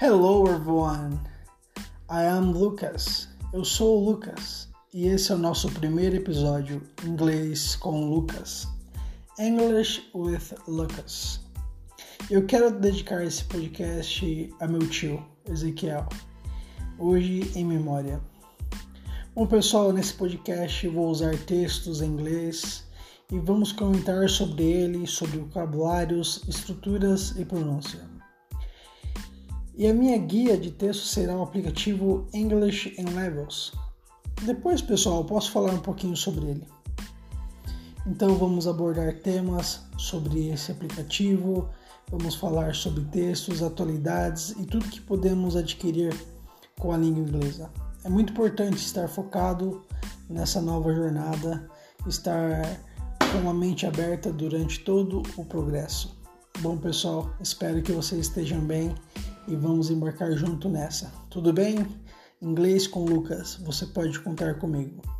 Hello everyone, I am Lucas. Eu sou o Lucas e esse é o nosso primeiro episódio inglês com Lucas. English with Lucas. Eu quero dedicar esse podcast a meu tio, Ezequiel, hoje em memória. Bom, pessoal, nesse podcast vou usar textos em inglês e vamos comentar sobre ele, sobre vocabulários, estruturas e pronúncia. E a minha guia de texto será o aplicativo English in Levels. Depois, pessoal, posso falar um pouquinho sobre ele. Então, vamos abordar temas sobre esse aplicativo, vamos falar sobre textos, atualidades e tudo que podemos adquirir com a língua inglesa. É muito importante estar focado nessa nova jornada, estar com a mente aberta durante todo o progresso. Bom, pessoal, espero que vocês estejam bem e vamos embarcar junto nessa. Tudo bem? Inglês com Lucas, você pode contar comigo.